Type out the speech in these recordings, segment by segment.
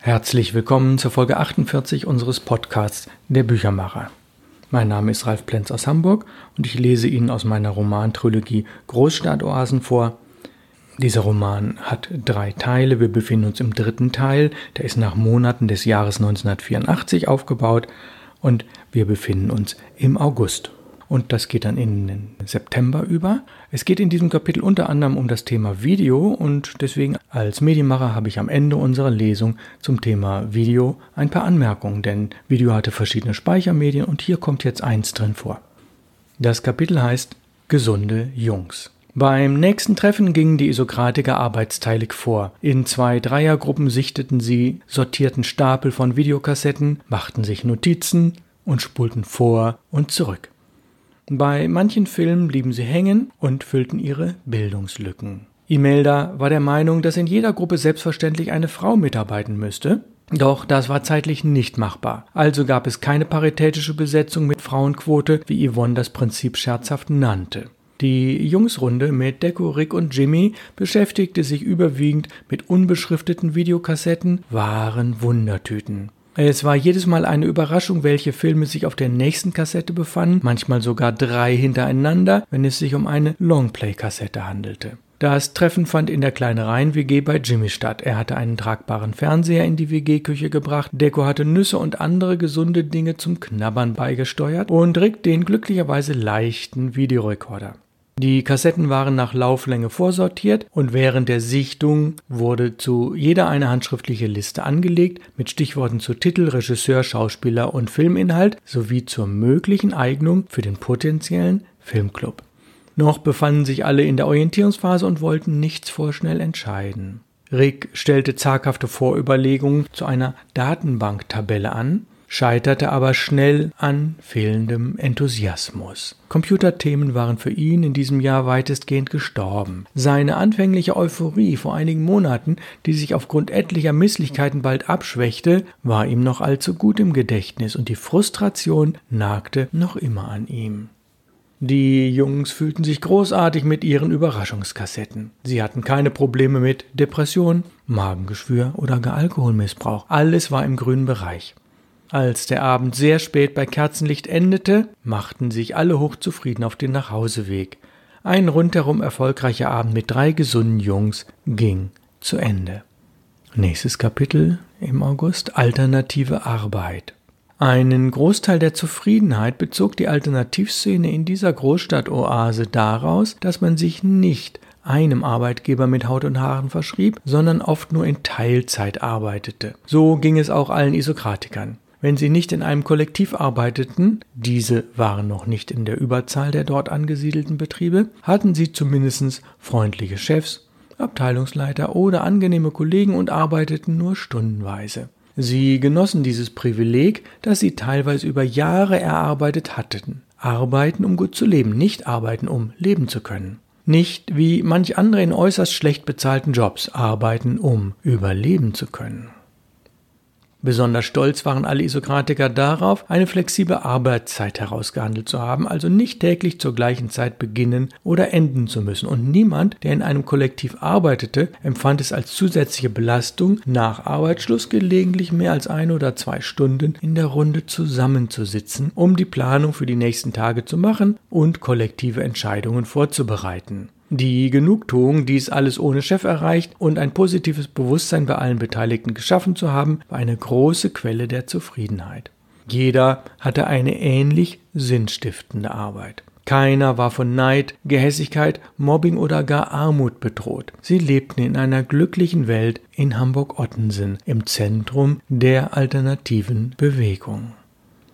Herzlich willkommen zur Folge 48 unseres Podcasts Der Büchermacher. Mein Name ist Ralf Plenz aus Hamburg und ich lese Ihnen aus meiner Romantrilogie Großstadtoasen vor. Dieser Roman hat drei Teile. Wir befinden uns im dritten Teil. Der ist nach Monaten des Jahres 1984 aufgebaut und wir befinden uns im August und das geht dann in den September über. Es geht in diesem Kapitel unter anderem um das Thema Video und deswegen als Medienmacher habe ich am Ende unserer Lesung zum Thema Video ein paar Anmerkungen, denn Video hatte verschiedene Speichermedien und hier kommt jetzt eins drin vor. Das Kapitel heißt Gesunde Jungs. Beim nächsten Treffen gingen die Isokratiker arbeitsteilig vor. In zwei Dreiergruppen sichteten sie, sortierten Stapel von Videokassetten, machten sich Notizen und spulten vor und zurück. Bei manchen Filmen blieben sie hängen und füllten ihre Bildungslücken. Imelda war der Meinung, dass in jeder Gruppe selbstverständlich eine Frau mitarbeiten müsste. Doch das war zeitlich nicht machbar. Also gab es keine paritätische Besetzung mit Frauenquote, wie Yvonne das Prinzip scherzhaft nannte. Die Jungsrunde mit Deco, Rick und Jimmy beschäftigte sich überwiegend mit unbeschrifteten Videokassetten, waren Wundertüten. Es war jedes Mal eine Überraschung, welche Filme sich auf der nächsten Kassette befanden, manchmal sogar drei hintereinander, wenn es sich um eine Longplay-Kassette handelte. Das Treffen fand in der Kleinereien-WG bei Jimmy statt. Er hatte einen tragbaren Fernseher in die WG-Küche gebracht, Deko hatte Nüsse und andere gesunde Dinge zum Knabbern beigesteuert und Rick den glücklicherweise leichten Videorekorder. Die Kassetten waren nach Lauflänge vorsortiert und während der Sichtung wurde zu jeder eine handschriftliche Liste angelegt mit Stichworten zu Titel, Regisseur, Schauspieler und Filminhalt sowie zur möglichen Eignung für den potenziellen Filmclub. Noch befanden sich alle in der Orientierungsphase und wollten nichts vorschnell entscheiden. Rick stellte zaghafte Vorüberlegungen zu einer Datenbanktabelle an, scheiterte aber schnell an fehlendem Enthusiasmus. Computerthemen waren für ihn in diesem Jahr weitestgehend gestorben. Seine anfängliche Euphorie vor einigen Monaten, die sich aufgrund etlicher Misslichkeiten bald abschwächte, war ihm noch allzu gut im Gedächtnis und die Frustration nagte noch immer an ihm. Die Jungs fühlten sich großartig mit ihren Überraschungskassetten. Sie hatten keine Probleme mit Depression, Magengeschwür oder gar Alkoholmissbrauch. Alles war im grünen Bereich. Als der Abend sehr spät bei Kerzenlicht endete, machten sich alle hochzufrieden auf den Nachhauseweg. Ein rundherum erfolgreicher Abend mit drei gesunden Jungs ging zu Ende. Nächstes Kapitel im August Alternative Arbeit. Einen Großteil der Zufriedenheit bezog die Alternativszene in dieser Großstadtoase daraus, dass man sich nicht einem Arbeitgeber mit Haut und Haaren verschrieb, sondern oft nur in Teilzeit arbeitete. So ging es auch allen Isokratikern. Wenn sie nicht in einem Kollektiv arbeiteten, diese waren noch nicht in der Überzahl der dort angesiedelten Betriebe, hatten sie zumindest freundliche Chefs, Abteilungsleiter oder angenehme Kollegen und arbeiteten nur stundenweise. Sie genossen dieses Privileg, das sie teilweise über Jahre erarbeitet hatten. Arbeiten, um gut zu leben, nicht arbeiten, um leben zu können. Nicht wie manch andere in äußerst schlecht bezahlten Jobs arbeiten, um überleben zu können. Besonders stolz waren alle Isokratiker darauf, eine flexible Arbeitszeit herausgehandelt zu haben, also nicht täglich zur gleichen Zeit beginnen oder enden zu müssen. Und niemand, der in einem Kollektiv arbeitete, empfand es als zusätzliche Belastung, nach Arbeitsschluss gelegentlich mehr als ein oder zwei Stunden in der Runde zusammenzusitzen, um die Planung für die nächsten Tage zu machen und kollektive Entscheidungen vorzubereiten. Die Genugtuung, dies alles ohne Chef erreicht und ein positives Bewusstsein bei allen Beteiligten geschaffen zu haben, war eine große Quelle der Zufriedenheit. Jeder hatte eine ähnlich sinnstiftende Arbeit. Keiner war von Neid, Gehässigkeit, Mobbing oder gar Armut bedroht. Sie lebten in einer glücklichen Welt in Hamburg-Ottensen, im Zentrum der alternativen Bewegung.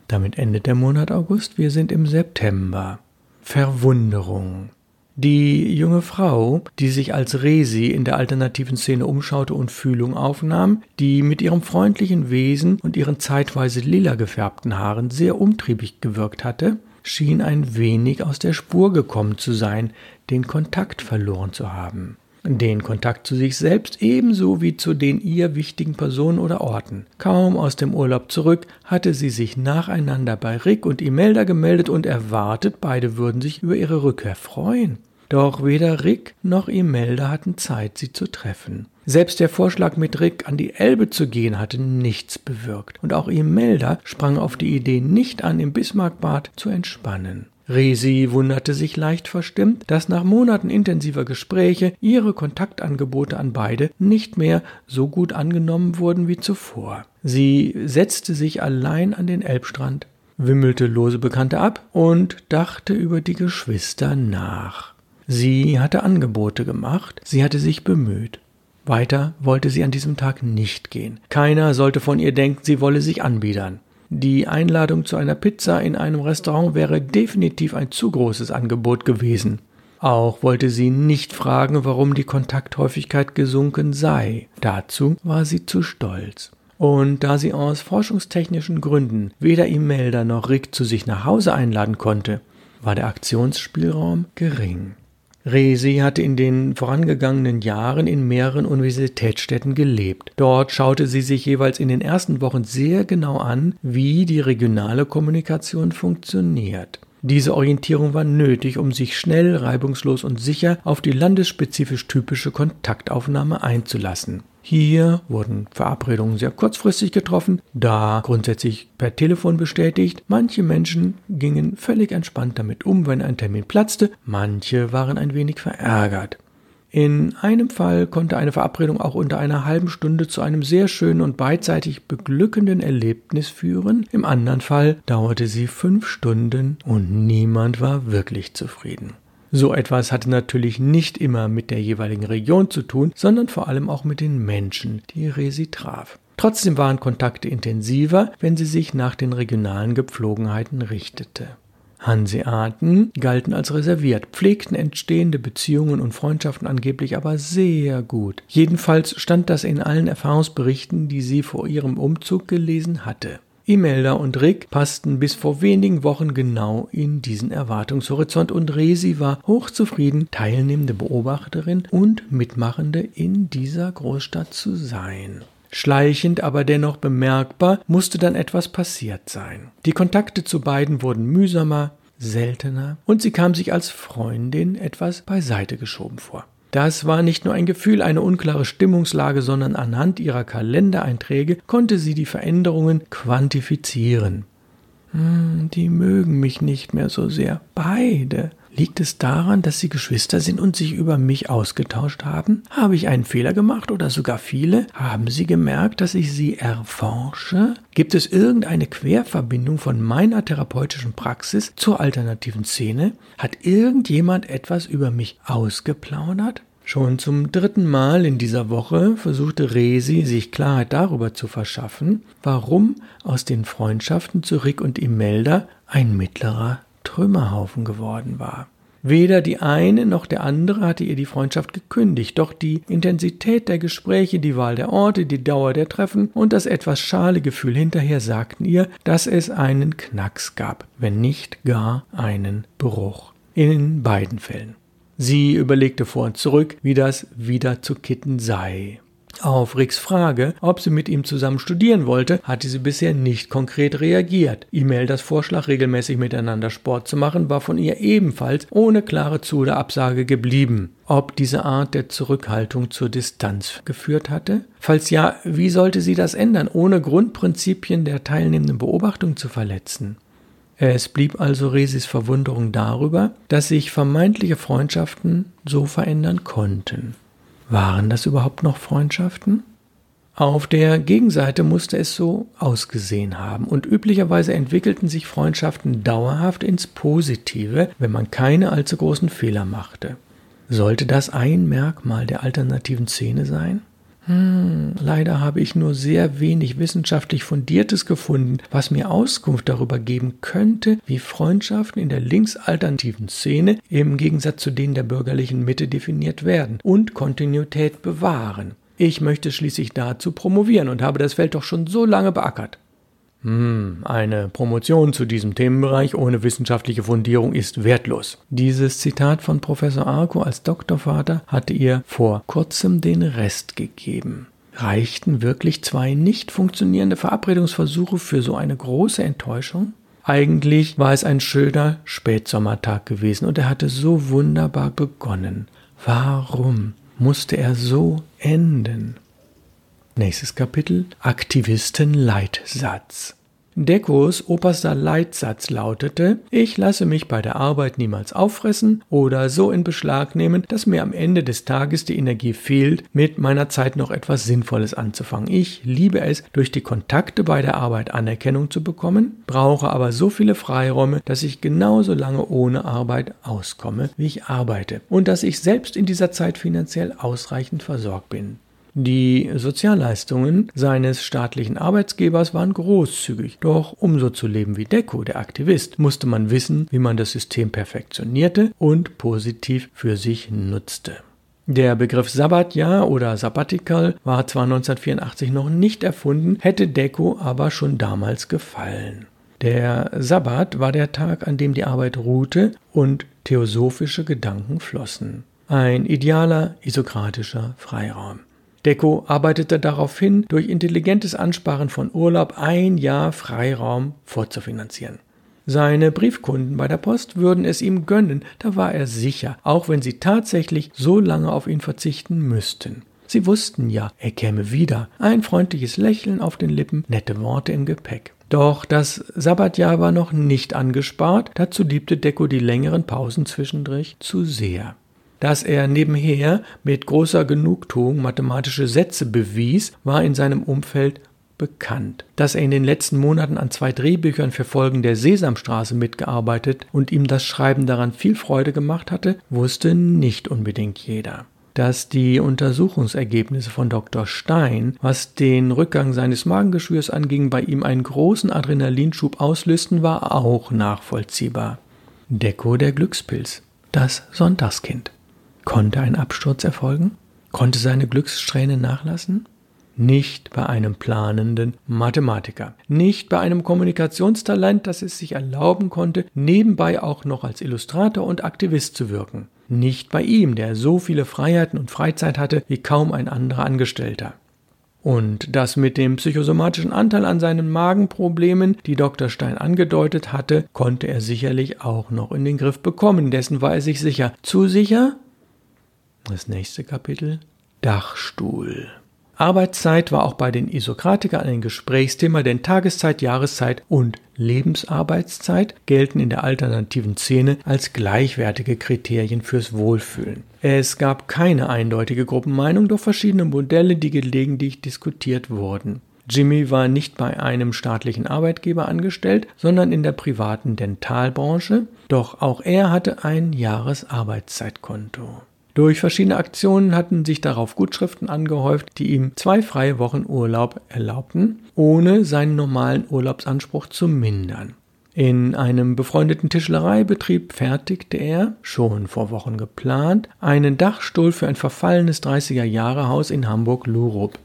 Damit endet der Monat August. Wir sind im September. Verwunderung. Die junge Frau, die sich als Resi in der alternativen Szene umschaute und Fühlung aufnahm, die mit ihrem freundlichen Wesen und ihren zeitweise lila gefärbten Haaren sehr umtriebig gewirkt hatte, schien ein wenig aus der Spur gekommen zu sein, den Kontakt verloren zu haben den Kontakt zu sich selbst ebenso wie zu den ihr wichtigen Personen oder Orten. Kaum aus dem Urlaub zurück, hatte sie sich nacheinander bei Rick und Imelda gemeldet und erwartet, beide würden sich über ihre Rückkehr freuen. Doch weder Rick noch Imelda hatten Zeit, sie zu treffen. Selbst der Vorschlag, mit Rick an die Elbe zu gehen, hatte nichts bewirkt. Und auch Imelda sprang auf die Idee nicht an, im Bismarckbad zu entspannen. Resi wunderte sich leicht verstimmt, dass nach Monaten intensiver Gespräche ihre Kontaktangebote an beide nicht mehr so gut angenommen wurden wie zuvor. Sie setzte sich allein an den Elbstrand, wimmelte lose Bekannte ab und dachte über die Geschwister nach. Sie hatte Angebote gemacht, sie hatte sich bemüht. Weiter wollte sie an diesem Tag nicht gehen. Keiner sollte von ihr denken, sie wolle sich anbiedern. Die Einladung zu einer Pizza in einem Restaurant wäre definitiv ein zu großes Angebot gewesen. Auch wollte sie nicht fragen, warum die Kontakthäufigkeit gesunken sei. Dazu war sie zu stolz. Und da sie aus forschungstechnischen Gründen weder Imelda noch Rick zu sich nach Hause einladen konnte, war der Aktionsspielraum gering. Resi hatte in den vorangegangenen Jahren in mehreren Universitätsstädten gelebt. Dort schaute sie sich jeweils in den ersten Wochen sehr genau an, wie die regionale Kommunikation funktioniert. Diese Orientierung war nötig, um sich schnell, reibungslos und sicher auf die landesspezifisch typische Kontaktaufnahme einzulassen. Hier wurden Verabredungen sehr kurzfristig getroffen, da grundsätzlich per Telefon bestätigt. Manche Menschen gingen völlig entspannt damit um, wenn ein Termin platzte, manche waren ein wenig verärgert. In einem Fall konnte eine Verabredung auch unter einer halben Stunde zu einem sehr schönen und beidseitig beglückenden Erlebnis führen, im anderen Fall dauerte sie fünf Stunden und niemand war wirklich zufrieden. So etwas hatte natürlich nicht immer mit der jeweiligen Region zu tun, sondern vor allem auch mit den Menschen, die Resi traf. Trotzdem waren Kontakte intensiver, wenn sie sich nach den regionalen Gepflogenheiten richtete. Hanseaten galten als reserviert, pflegten entstehende Beziehungen und Freundschaften angeblich aber sehr gut. Jedenfalls stand das in allen Erfahrungsberichten, die sie vor ihrem Umzug gelesen hatte. Imelda und Rick passten bis vor wenigen Wochen genau in diesen Erwartungshorizont und Resi war hochzufrieden, teilnehmende Beobachterin und Mitmachende in dieser Großstadt zu sein. Schleichend, aber dennoch bemerkbar, musste dann etwas passiert sein. Die Kontakte zu beiden wurden mühsamer, seltener und sie kam sich als Freundin etwas beiseite geschoben vor. Das war nicht nur ein Gefühl, eine unklare Stimmungslage, sondern anhand ihrer Kalendereinträge konnte sie die Veränderungen quantifizieren. Hm, die mögen mich nicht mehr so sehr. Beide. Liegt es daran, dass sie Geschwister sind und sich über mich ausgetauscht haben? Habe ich einen Fehler gemacht oder sogar viele? Haben sie gemerkt, dass ich sie erforsche? Gibt es irgendeine Querverbindung von meiner therapeutischen Praxis zur alternativen Szene? Hat irgendjemand etwas über mich ausgeplaudert? Schon zum dritten Mal in dieser Woche versuchte Resi, sich Klarheit darüber zu verschaffen, warum aus den Freundschaften zu Rick und Imelda ein mittlerer Trümmerhaufen geworden war. Weder die eine noch der andere hatte ihr die Freundschaft gekündigt, doch die Intensität der Gespräche, die Wahl der Orte, die Dauer der Treffen und das etwas schale Gefühl hinterher sagten ihr, dass es einen Knacks gab, wenn nicht gar einen Bruch. In beiden Fällen. Sie überlegte vor und zurück, wie das wieder zu kitten sei. Auf Ricks Frage, ob sie mit ihm zusammen studieren wollte, hatte sie bisher nicht konkret reagiert. E-Mail Vorschlag, regelmäßig miteinander Sport zu machen, war von ihr ebenfalls ohne klare Zu- oder Absage geblieben. Ob diese Art der Zurückhaltung zur Distanz geführt hatte? Falls ja, wie sollte sie das ändern, ohne Grundprinzipien der teilnehmenden Beobachtung zu verletzen? Es blieb also Resis Verwunderung darüber, dass sich vermeintliche Freundschaften so verändern konnten. Waren das überhaupt noch Freundschaften? Auf der Gegenseite musste es so ausgesehen haben, und üblicherweise entwickelten sich Freundschaften dauerhaft ins Positive, wenn man keine allzu großen Fehler machte. Sollte das ein Merkmal der alternativen Szene sein? Hm, leider habe ich nur sehr wenig wissenschaftlich Fundiertes gefunden, was mir Auskunft darüber geben könnte, wie Freundschaften in der linksalternativen Szene im Gegensatz zu denen der bürgerlichen Mitte definiert werden und Kontinuität bewahren. Ich möchte schließlich dazu promovieren und habe das Feld doch schon so lange beackert. Hm, eine Promotion zu diesem Themenbereich ohne wissenschaftliche Fundierung ist wertlos. Dieses Zitat von Professor Arco als Doktorvater hatte ihr vor kurzem den Rest gegeben. Reichten wirklich zwei nicht funktionierende Verabredungsversuche für so eine große Enttäuschung? Eigentlich war es ein schöner Spätsommertag gewesen und er hatte so wunderbar begonnen. Warum musste er so enden? Nächstes Kapitel Aktivistenleitsatz. Dekos oberster Leitsatz lautete, ich lasse mich bei der Arbeit niemals auffressen oder so in Beschlag nehmen, dass mir am Ende des Tages die Energie fehlt, mit meiner Zeit noch etwas Sinnvolles anzufangen. Ich liebe es, durch die Kontakte bei der Arbeit Anerkennung zu bekommen, brauche aber so viele Freiräume, dass ich genauso lange ohne Arbeit auskomme, wie ich arbeite und dass ich selbst in dieser Zeit finanziell ausreichend versorgt bin. Die Sozialleistungen seines staatlichen Arbeitsgebers waren großzügig, doch um so zu leben wie Deko, der Aktivist, musste man wissen, wie man das System perfektionierte und positiv für sich nutzte. Der Begriff Sabbatjahr oder Sabbatical war zwar 1984 noch nicht erfunden, hätte Deko aber schon damals gefallen. Der Sabbat war der Tag, an dem die Arbeit ruhte und theosophische Gedanken flossen. Ein idealer isokratischer Freiraum. Deco arbeitete darauf hin, durch intelligentes Ansparen von Urlaub ein Jahr Freiraum vorzufinanzieren. Seine Briefkunden bei der Post würden es ihm gönnen, da war er sicher, auch wenn sie tatsächlich so lange auf ihn verzichten müssten. Sie wussten ja, er käme wieder, ein freundliches Lächeln auf den Lippen, nette Worte im Gepäck. Doch das Sabbatjahr war noch nicht angespart, dazu liebte Deco die längeren Pausen zwischendurch zu sehr dass er nebenher mit großer Genugtuung mathematische Sätze bewies, war in seinem Umfeld bekannt. Dass er in den letzten Monaten an zwei Drehbüchern für Folgen der Sesamstraße mitgearbeitet und ihm das Schreiben daran viel Freude gemacht hatte, wusste nicht unbedingt jeder. Dass die Untersuchungsergebnisse von Dr. Stein, was den Rückgang seines Magengeschwürs anging, bei ihm einen großen Adrenalinschub auslösten, war auch nachvollziehbar. Deko der Glückspilz, das Sonntagskind. Konnte ein Absturz erfolgen? Konnte seine Glückssträhne nachlassen? Nicht bei einem planenden Mathematiker, nicht bei einem Kommunikationstalent, das es sich erlauben konnte, nebenbei auch noch als Illustrator und Aktivist zu wirken. Nicht bei ihm, der so viele Freiheiten und Freizeit hatte wie kaum ein anderer Angestellter. Und das mit dem psychosomatischen Anteil an seinen Magenproblemen, die Dr. Stein angedeutet hatte, konnte er sicherlich auch noch in den Griff bekommen. Dessen war er sich sicher. Zu sicher? Das nächste Kapitel Dachstuhl. Arbeitszeit war auch bei den Isokratikern ein Gesprächsthema, denn Tageszeit, Jahreszeit und Lebensarbeitszeit gelten in der alternativen Szene als gleichwertige Kriterien fürs Wohlfühlen. Es gab keine eindeutige Gruppenmeinung, doch verschiedene Modelle, die gelegentlich diskutiert wurden. Jimmy war nicht bei einem staatlichen Arbeitgeber angestellt, sondern in der privaten Dentalbranche, doch auch er hatte ein Jahresarbeitszeitkonto. Durch verschiedene Aktionen hatten sich darauf Gutschriften angehäuft, die ihm zwei freie Wochen Urlaub erlaubten, ohne seinen normalen Urlaubsanspruch zu mindern. In einem befreundeten Tischlereibetrieb fertigte er, schon vor Wochen geplant, einen Dachstuhl für ein verfallenes 30er-Jahre-Haus in Hamburg-Lurup.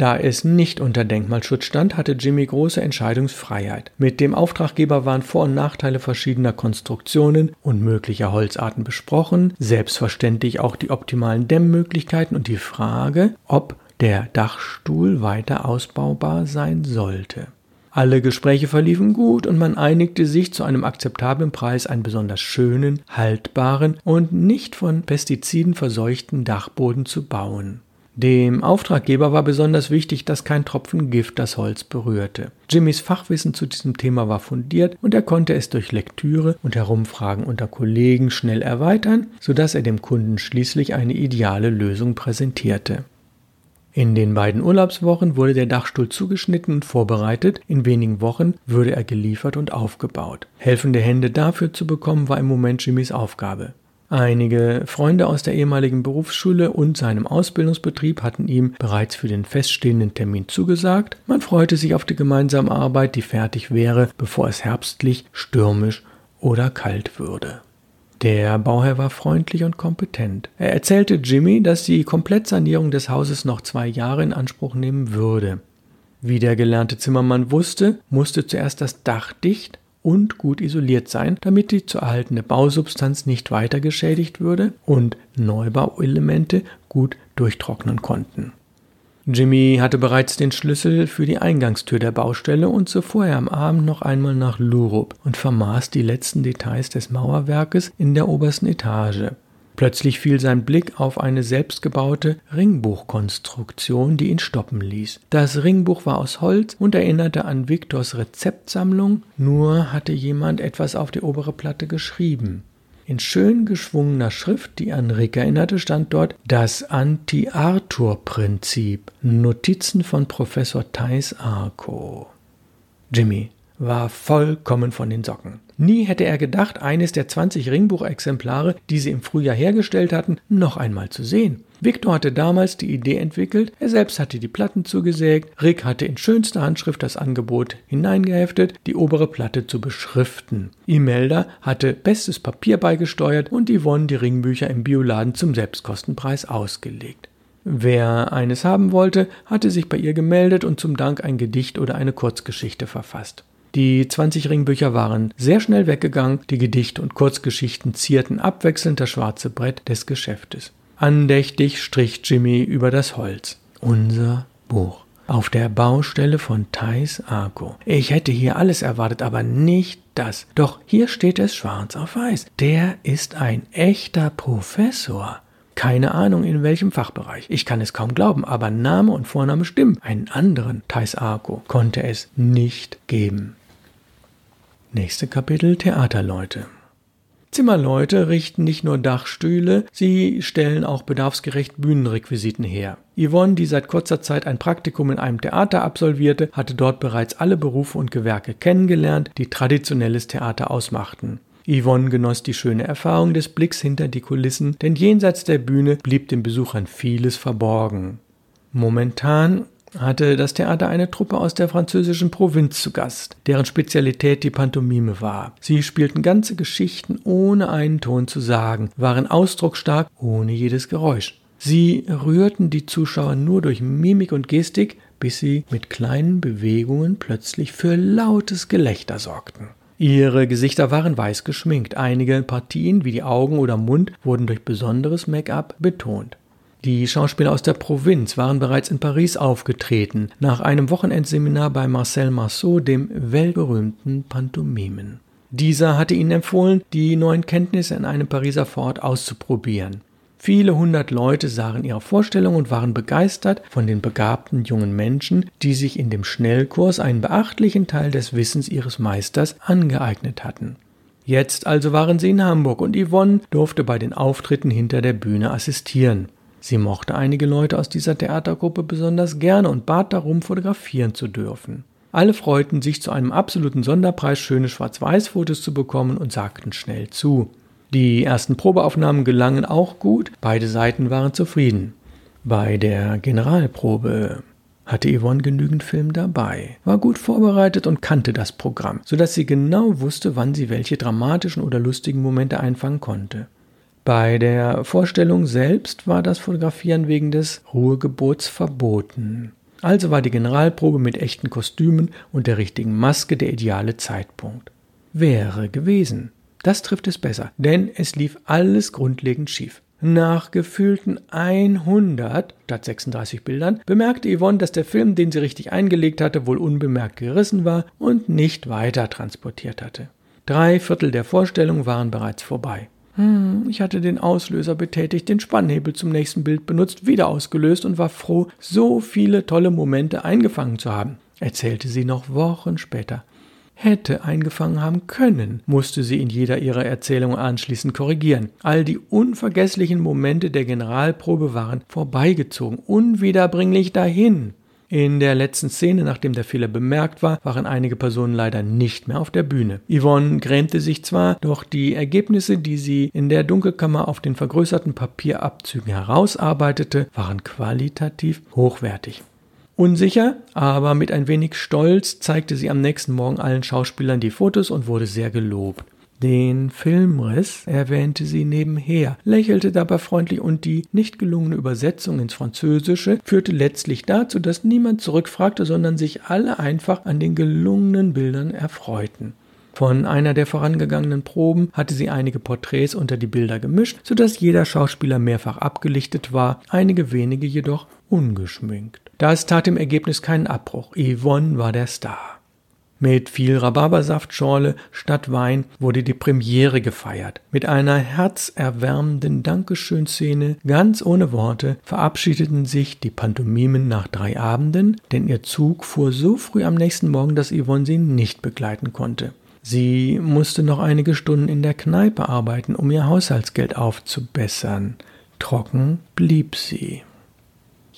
Da es nicht unter Denkmalschutz stand, hatte Jimmy große Entscheidungsfreiheit. Mit dem Auftraggeber waren Vor- und Nachteile verschiedener Konstruktionen und möglicher Holzarten besprochen, selbstverständlich auch die optimalen Dämmmöglichkeiten und die Frage, ob der Dachstuhl weiter ausbaubar sein sollte. Alle Gespräche verliefen gut und man einigte sich zu einem akzeptablen Preis einen besonders schönen, haltbaren und nicht von Pestiziden verseuchten Dachboden zu bauen. Dem Auftraggeber war besonders wichtig, dass kein Tropfen Gift das Holz berührte. Jimmys Fachwissen zu diesem Thema war fundiert und er konnte es durch Lektüre und Herumfragen unter Kollegen schnell erweitern, sodass er dem Kunden schließlich eine ideale Lösung präsentierte. In den beiden Urlaubswochen wurde der Dachstuhl zugeschnitten und vorbereitet, in wenigen Wochen würde er geliefert und aufgebaut. Helfende Hände dafür zu bekommen, war im Moment Jimmys Aufgabe. Einige Freunde aus der ehemaligen Berufsschule und seinem Ausbildungsbetrieb hatten ihm bereits für den feststehenden Termin zugesagt. Man freute sich auf die gemeinsame Arbeit, die fertig wäre, bevor es herbstlich, stürmisch oder kalt würde. Der Bauherr war freundlich und kompetent. Er erzählte Jimmy, dass die Komplettsanierung des Hauses noch zwei Jahre in Anspruch nehmen würde. Wie der gelernte Zimmermann wusste, musste zuerst das Dach dicht, und gut isoliert sein, damit die zu erhaltene Bausubstanz nicht weiter geschädigt würde und Neubauelemente gut durchtrocknen konnten. Jimmy hatte bereits den Schlüssel für die Eingangstür der Baustelle und so fuhr er am Abend noch einmal nach Lurup und vermaß die letzten Details des Mauerwerkes in der obersten Etage. Plötzlich fiel sein Blick auf eine selbstgebaute Ringbuchkonstruktion, die ihn stoppen ließ. Das Ringbuch war aus Holz und erinnerte an Viktors Rezeptsammlung, nur hatte jemand etwas auf die obere Platte geschrieben. In schön geschwungener Schrift, die an Rick erinnerte, stand dort das Anti-Arthur-Prinzip. Notizen von Professor Thais Arco. Jimmy war vollkommen von den Socken. Nie hätte er gedacht, eines der 20 Ringbuchexemplare, die sie im Frühjahr hergestellt hatten, noch einmal zu sehen. Victor hatte damals die Idee entwickelt, er selbst hatte die Platten zugesägt, Rick hatte in schönster Handschrift das Angebot hineingeheftet, die obere Platte zu beschriften. Imelda hatte bestes Papier beigesteuert und Yvonne die Ringbücher im Bioladen zum Selbstkostenpreis ausgelegt. Wer eines haben wollte, hatte sich bei ihr gemeldet und zum Dank ein Gedicht oder eine Kurzgeschichte verfasst. Die 20 Ringbücher waren sehr schnell weggegangen, die Gedichte und Kurzgeschichten zierten abwechselnd das schwarze Brett des Geschäftes. Andächtig strich Jimmy über das Holz. Unser Buch. Auf der Baustelle von Thais Arco. Ich hätte hier alles erwartet, aber nicht das. Doch hier steht es schwarz auf weiß. Der ist ein echter Professor. Keine Ahnung in welchem Fachbereich. Ich kann es kaum glauben, aber Name und Vorname stimmen. Einen anderen Thais Arco konnte es nicht geben. Nächste Kapitel Theaterleute. Zimmerleute richten nicht nur Dachstühle, sie stellen auch bedarfsgerecht Bühnenrequisiten her. Yvonne, die seit kurzer Zeit ein Praktikum in einem Theater absolvierte, hatte dort bereits alle Berufe und Gewerke kennengelernt, die traditionelles Theater ausmachten. Yvonne genoss die schöne Erfahrung des Blicks hinter die Kulissen, denn jenseits der Bühne blieb den Besuchern vieles verborgen. Momentan hatte das Theater eine Truppe aus der französischen Provinz zu Gast, deren Spezialität die Pantomime war. Sie spielten ganze Geschichten ohne einen Ton zu sagen, waren ausdrucksstark ohne jedes Geräusch. Sie rührten die Zuschauer nur durch Mimik und Gestik, bis sie mit kleinen Bewegungen plötzlich für lautes Gelächter sorgten. Ihre Gesichter waren weiß geschminkt, einige Partien wie die Augen oder Mund wurden durch besonderes Make-up betont. Die Schauspieler aus der Provinz waren bereits in Paris aufgetreten, nach einem Wochenendseminar bei Marcel Marceau, dem weltberühmten Pantomimen. Dieser hatte ihnen empfohlen, die neuen Kenntnisse in einem Pariser Fort auszuprobieren. Viele hundert Leute sahen ihre Vorstellung und waren begeistert von den begabten jungen Menschen, die sich in dem Schnellkurs einen beachtlichen Teil des Wissens ihres Meisters angeeignet hatten. Jetzt also waren sie in Hamburg und Yvonne durfte bei den Auftritten hinter der Bühne assistieren. Sie mochte einige Leute aus dieser Theatergruppe besonders gerne und bat darum, fotografieren zu dürfen. Alle freuten sich, zu einem absoluten Sonderpreis schöne Schwarz-Weiß-Fotos zu bekommen und sagten schnell zu. Die ersten Probeaufnahmen gelangen auch gut, beide Seiten waren zufrieden. Bei der Generalprobe hatte Yvonne genügend Film dabei, war gut vorbereitet und kannte das Programm, sodass sie genau wusste, wann sie welche dramatischen oder lustigen Momente einfangen konnte. Bei der Vorstellung selbst war das Fotografieren wegen des Ruhegebots verboten. Also war die Generalprobe mit echten Kostümen und der richtigen Maske der ideale Zeitpunkt. Wäre gewesen. Das trifft es besser, denn es lief alles grundlegend schief. Nach gefühlten 100 statt 36 Bildern bemerkte Yvonne, dass der Film, den sie richtig eingelegt hatte, wohl unbemerkt gerissen war und nicht weiter transportiert hatte. Drei Viertel der Vorstellung waren bereits vorbei. Hm, ich hatte den Auslöser betätigt, den Spannhebel zum nächsten Bild benutzt, wieder ausgelöst und war froh, so viele tolle Momente eingefangen zu haben, erzählte sie noch Wochen später. Hätte eingefangen haben können, musste sie in jeder ihrer Erzählungen anschließend korrigieren. All die unvergesslichen Momente der Generalprobe waren vorbeigezogen, unwiederbringlich dahin. In der letzten Szene, nachdem der Fehler bemerkt war, waren einige Personen leider nicht mehr auf der Bühne. Yvonne grämte sich zwar, doch die Ergebnisse, die sie in der Dunkelkammer auf den vergrößerten Papierabzügen herausarbeitete, waren qualitativ hochwertig. Unsicher, aber mit ein wenig Stolz zeigte sie am nächsten Morgen allen Schauspielern die Fotos und wurde sehr gelobt. Den Filmriss erwähnte sie nebenher, lächelte dabei freundlich und die nicht gelungene Übersetzung ins Französische führte letztlich dazu, dass niemand zurückfragte, sondern sich alle einfach an den gelungenen Bildern erfreuten. Von einer der vorangegangenen Proben hatte sie einige Porträts unter die Bilder gemischt, sodass jeder Schauspieler mehrfach abgelichtet war, einige wenige jedoch ungeschminkt. Das tat im Ergebnis keinen Abbruch. Yvonne war der Star. Mit viel Rhabarbersaftschorle statt Wein wurde die Premiere gefeiert. Mit einer herzerwärmenden Dankeschön-Szene, ganz ohne Worte, verabschiedeten sich die Pantomimen nach drei Abenden, denn ihr Zug fuhr so früh am nächsten Morgen, dass Yvonne sie nicht begleiten konnte. Sie musste noch einige Stunden in der Kneipe arbeiten, um ihr Haushaltsgeld aufzubessern. Trocken blieb sie.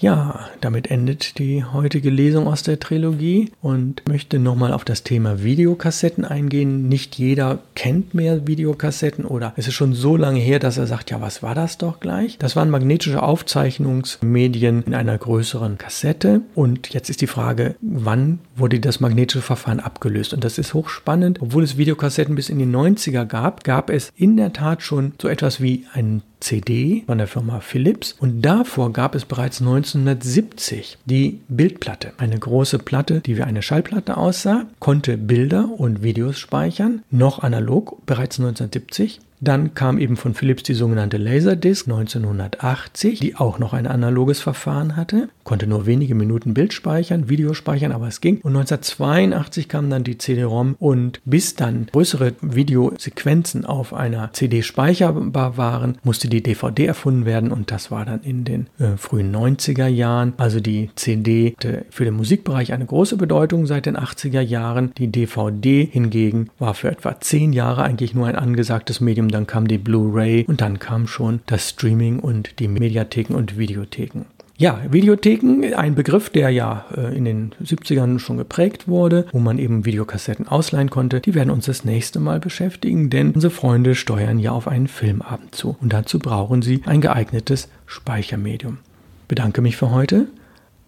Ja, damit endet die heutige Lesung aus der Trilogie und möchte nochmal auf das Thema Videokassetten eingehen. Nicht jeder kennt mehr Videokassetten oder es ist schon so lange her, dass er sagt, ja, was war das doch gleich? Das waren magnetische Aufzeichnungsmedien in einer größeren Kassette und jetzt ist die Frage, wann wurde das magnetische Verfahren abgelöst? Und das ist hochspannend. Obwohl es Videokassetten bis in die 90er gab, gab es in der Tat schon so etwas wie einen CD von der Firma Philips und davor gab es bereits 1970 die Bildplatte. Eine große Platte, die wie eine Schallplatte aussah, konnte Bilder und Videos speichern, noch analog, bereits 1970 dann kam eben von Philips die sogenannte Laserdisc 1980, die auch noch ein analoges Verfahren hatte, konnte nur wenige Minuten Bild speichern, Video speichern, aber es ging. Und 1982 kam dann die CD-ROM und bis dann größere Videosequenzen auf einer CD speicherbar waren, musste die DVD erfunden werden und das war dann in den äh, frühen 90er Jahren. Also die CD hatte für den Musikbereich eine große Bedeutung seit den 80er Jahren. Die DVD hingegen war für etwa zehn Jahre eigentlich nur ein angesagtes Medium dann kam die Blu-ray und dann kam schon das Streaming und die Mediatheken und Videotheken. Ja, Videotheken, ein Begriff, der ja äh, in den 70ern schon geprägt wurde, wo man eben Videokassetten ausleihen konnte, die werden uns das nächste Mal beschäftigen, denn unsere Freunde steuern ja auf einen Filmabend zu und dazu brauchen sie ein geeignetes Speichermedium. Bedanke mich für heute.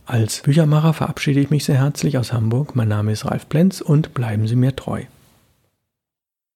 Als Büchermacher verabschiede ich mich sehr herzlich aus Hamburg. Mein Name ist Ralf Plenz und bleiben Sie mir treu.